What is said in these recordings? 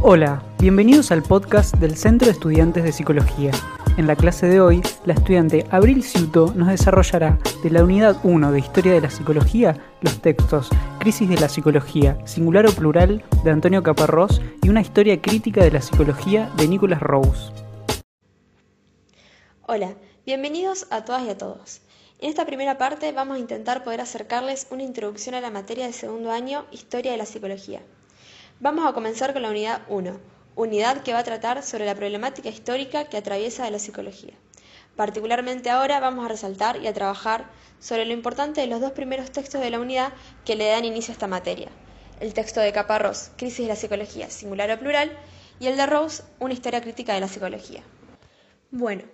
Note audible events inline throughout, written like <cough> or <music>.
Hola, bienvenidos al podcast del Centro de Estudiantes de Psicología. En la clase de hoy, la estudiante Abril Ciuto nos desarrollará de la unidad 1 de Historia de la Psicología los textos Crisis de la Psicología, Singular o Plural de Antonio Caparrós y una historia crítica de la psicología de Nicholas Rose. Hola, bienvenidos a todas y a todos. En esta primera parte vamos a intentar poder acercarles una introducción a la materia de segundo año Historia de la Psicología. Vamos a comenzar con la unidad 1, unidad que va a tratar sobre la problemática histórica que atraviesa la psicología. Particularmente ahora vamos a resaltar y a trabajar sobre lo importante de los dos primeros textos de la unidad que le dan inicio a esta materia. El texto de Caparrós, Crisis de la Psicología, singular o plural, y el de Rose, Una historia crítica de la psicología. Bueno,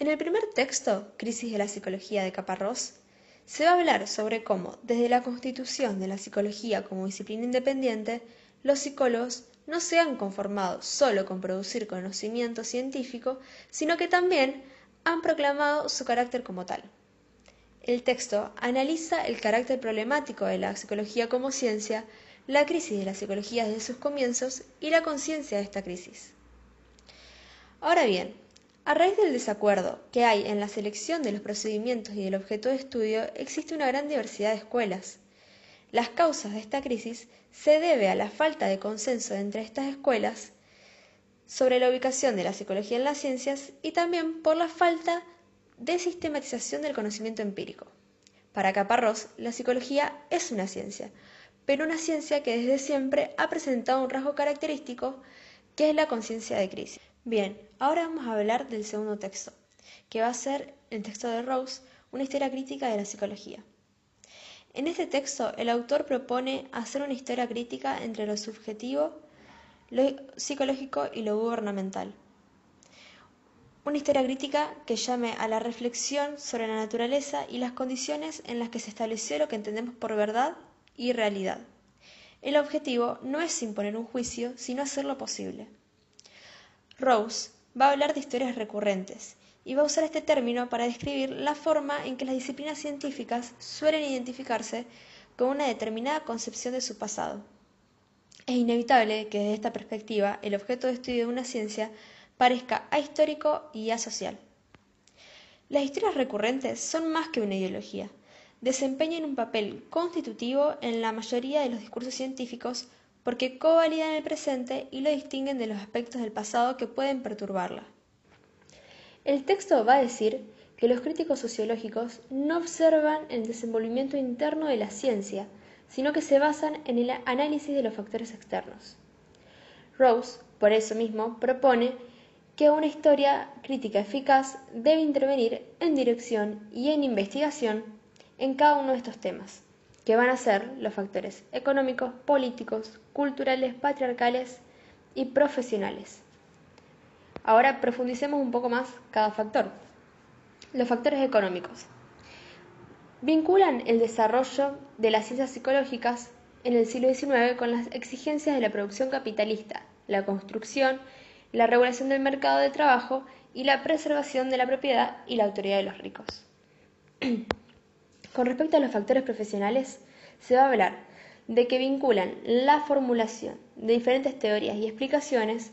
en el primer texto, Crisis de la Psicología de Caparrós, se va a hablar sobre cómo, desde la constitución de la psicología como disciplina independiente, los psicólogos no se han conformado solo con producir conocimiento científico, sino que también han proclamado su carácter como tal. El texto analiza el carácter problemático de la psicología como ciencia, la crisis de la psicología desde sus comienzos y la conciencia de esta crisis. Ahora bien, a raíz del desacuerdo que hay en la selección de los procedimientos y del objeto de estudio, existe una gran diversidad de escuelas. Las causas de esta crisis se debe a la falta de consenso entre estas escuelas sobre la ubicación de la psicología en las ciencias y también por la falta de sistematización del conocimiento empírico. Para Caparrós, la psicología es una ciencia, pero una ciencia que desde siempre ha presentado un rasgo característico que es la conciencia de crisis. Bien, ahora vamos a hablar del segundo texto, que va a ser el texto de Rose, una historia crítica de la psicología. En este texto, el autor propone hacer una historia crítica entre lo subjetivo, lo psicológico y lo gubernamental. Una historia crítica que llame a la reflexión sobre la naturaleza y las condiciones en las que se estableció lo que entendemos por verdad y realidad. El objetivo no es imponer un juicio, sino hacerlo posible. Rose va a hablar de historias recurrentes y va a usar este término para describir la forma en que las disciplinas científicas suelen identificarse con una determinada concepción de su pasado. Es inevitable que desde esta perspectiva el objeto de estudio de una ciencia parezca ahistórico y asocial. Las historias recurrentes son más que una ideología, desempeñan un papel constitutivo en la mayoría de los discursos científicos porque covalidan el presente y lo distinguen de los aspectos del pasado que pueden perturbarla. El texto va a decir que los críticos sociológicos no observan el desenvolvimiento interno de la ciencia, sino que se basan en el análisis de los factores externos. Rose, por eso mismo, propone que una historia crítica eficaz debe intervenir en dirección y en investigación en cada uno de estos temas, que van a ser los factores económicos, políticos, culturales, patriarcales y profesionales. Ahora profundicemos un poco más cada factor. Los factores económicos. Vinculan el desarrollo de las ciencias psicológicas en el siglo XIX con las exigencias de la producción capitalista, la construcción, la regulación del mercado de trabajo y la preservación de la propiedad y la autoridad de los ricos. <clears throat> Con respecto a los factores profesionales, se va a hablar de que vinculan la formulación de diferentes teorías y explicaciones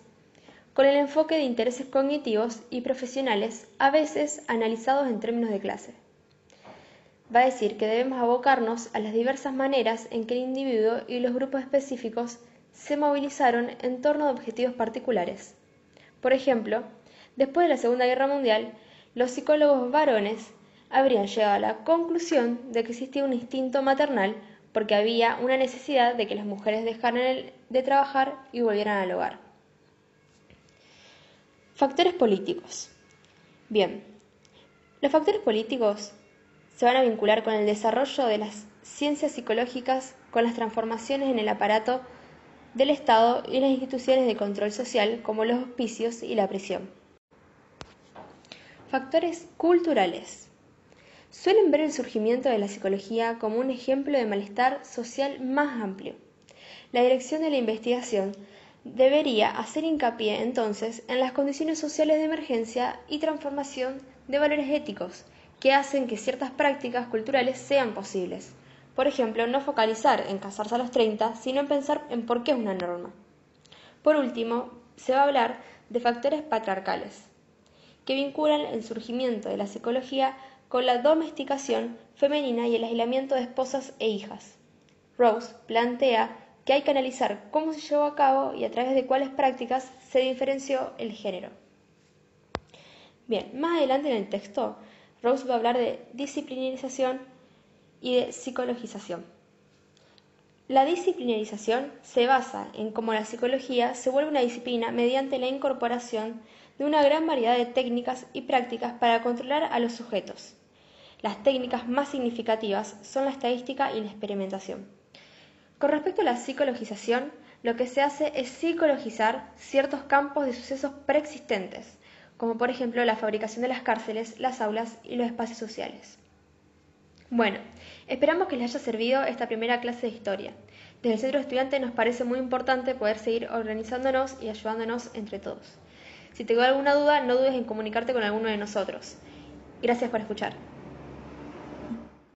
con el enfoque de intereses cognitivos y profesionales, a veces analizados en términos de clase. Va a decir que debemos abocarnos a las diversas maneras en que el individuo y los grupos específicos se movilizaron en torno a objetivos particulares. Por ejemplo, después de la Segunda Guerra Mundial, los psicólogos varones habrían llegado a la conclusión de que existía un instinto maternal porque había una necesidad de que las mujeres dejaran de trabajar y volvieran al hogar. Factores políticos. Bien, los factores políticos se van a vincular con el desarrollo de las ciencias psicológicas, con las transformaciones en el aparato del Estado y las instituciones de control social como los hospicios y la prisión. Factores culturales. Suelen ver el surgimiento de la psicología como un ejemplo de malestar social más amplio. La dirección de la investigación debería hacer hincapié entonces en las condiciones sociales de emergencia y transformación de valores éticos que hacen que ciertas prácticas culturales sean posibles. Por ejemplo, no focalizar en casarse a los 30, sino en pensar en por qué es una norma. Por último, se va a hablar de factores patriarcales, que vinculan el surgimiento de la psicología con la domesticación femenina y el aislamiento de esposas e hijas. Rose plantea que hay que analizar cómo se llevó a cabo y a través de cuáles prácticas se diferenció el género. Bien, más adelante en el texto, Rose va a hablar de disciplinarización y de psicologización. La disciplinarización se basa en cómo la psicología se vuelve una disciplina mediante la incorporación de una gran variedad de técnicas y prácticas para controlar a los sujetos. Las técnicas más significativas son la estadística y la experimentación. Con respecto a la psicologización, lo que se hace es psicologizar ciertos campos de sucesos preexistentes, como por ejemplo la fabricación de las cárceles, las aulas y los espacios sociales. Bueno, esperamos que les haya servido esta primera clase de historia. Desde el Centro Estudiante nos parece muy importante poder seguir organizándonos y ayudándonos entre todos. Si te quedó alguna duda, no dudes en comunicarte con alguno de nosotros. Gracias por escuchar.